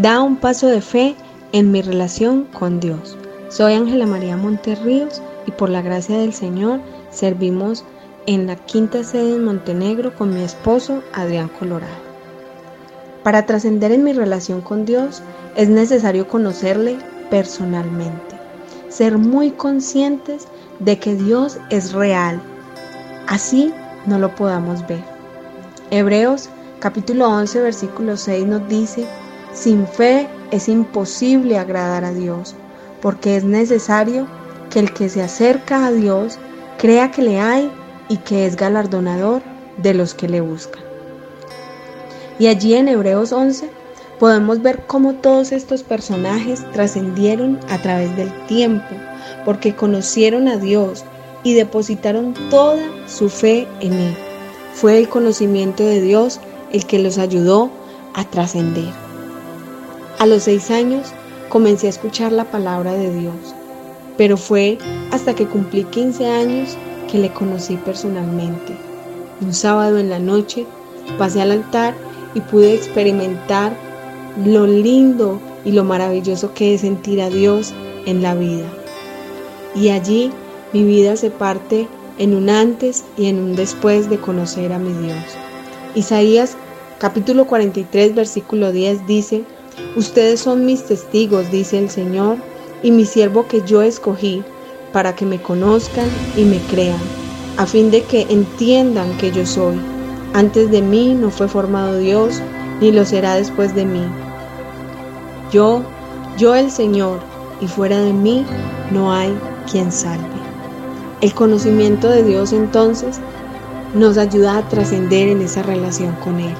Da un paso de fe en mi relación con Dios. Soy Ángela María Monterríos y por la gracia del Señor servimos en la quinta sede en Montenegro con mi esposo Adrián Colorado. Para trascender en mi relación con Dios es necesario conocerle personalmente, ser muy conscientes de que Dios es real, así no lo podamos ver. Hebreos capítulo 11 versículo 6 nos dice, sin fe es imposible agradar a Dios, porque es necesario que el que se acerca a Dios crea que le hay y que es galardonador de los que le buscan. Y allí en Hebreos 11 podemos ver cómo todos estos personajes trascendieron a través del tiempo, porque conocieron a Dios y depositaron toda su fe en Él. Fue el conocimiento de Dios el que los ayudó a trascender. A los seis años comencé a escuchar la palabra de Dios, pero fue hasta que cumplí 15 años que le conocí personalmente. Un sábado en la noche pasé al altar y pude experimentar lo lindo y lo maravilloso que es sentir a Dios en la vida. Y allí mi vida se parte en un antes y en un después de conocer a mi Dios. Isaías capítulo 43 versículo 10 dice, Ustedes son mis testigos, dice el Señor, y mi siervo que yo escogí, para que me conozcan y me crean, a fin de que entiendan que yo soy. Antes de mí no fue formado Dios, ni lo será después de mí. Yo, yo el Señor, y fuera de mí no hay quien salve. El conocimiento de Dios entonces nos ayuda a trascender en esa relación con Él.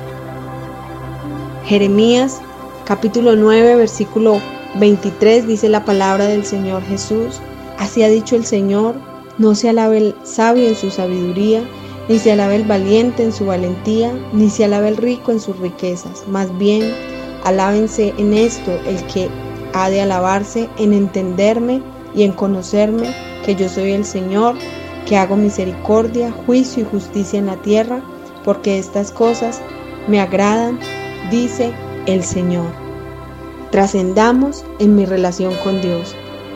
Jeremías capítulo 9 versículo 23 dice la palabra del Señor Jesús. Así ha dicho el Señor, no se alabe el sabio en su sabiduría, ni se alabe el valiente en su valentía, ni se alabe el rico en sus riquezas. Más bien, alábense en esto el que ha de alabarse en entenderme y en conocerme que yo soy el Señor, que hago misericordia, juicio y justicia en la tierra, porque estas cosas me agradan, dice el Señor. Trascendamos en mi relación con Dios.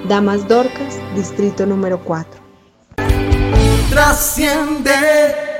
Damas Dorcas, distrito número 4. Trasciende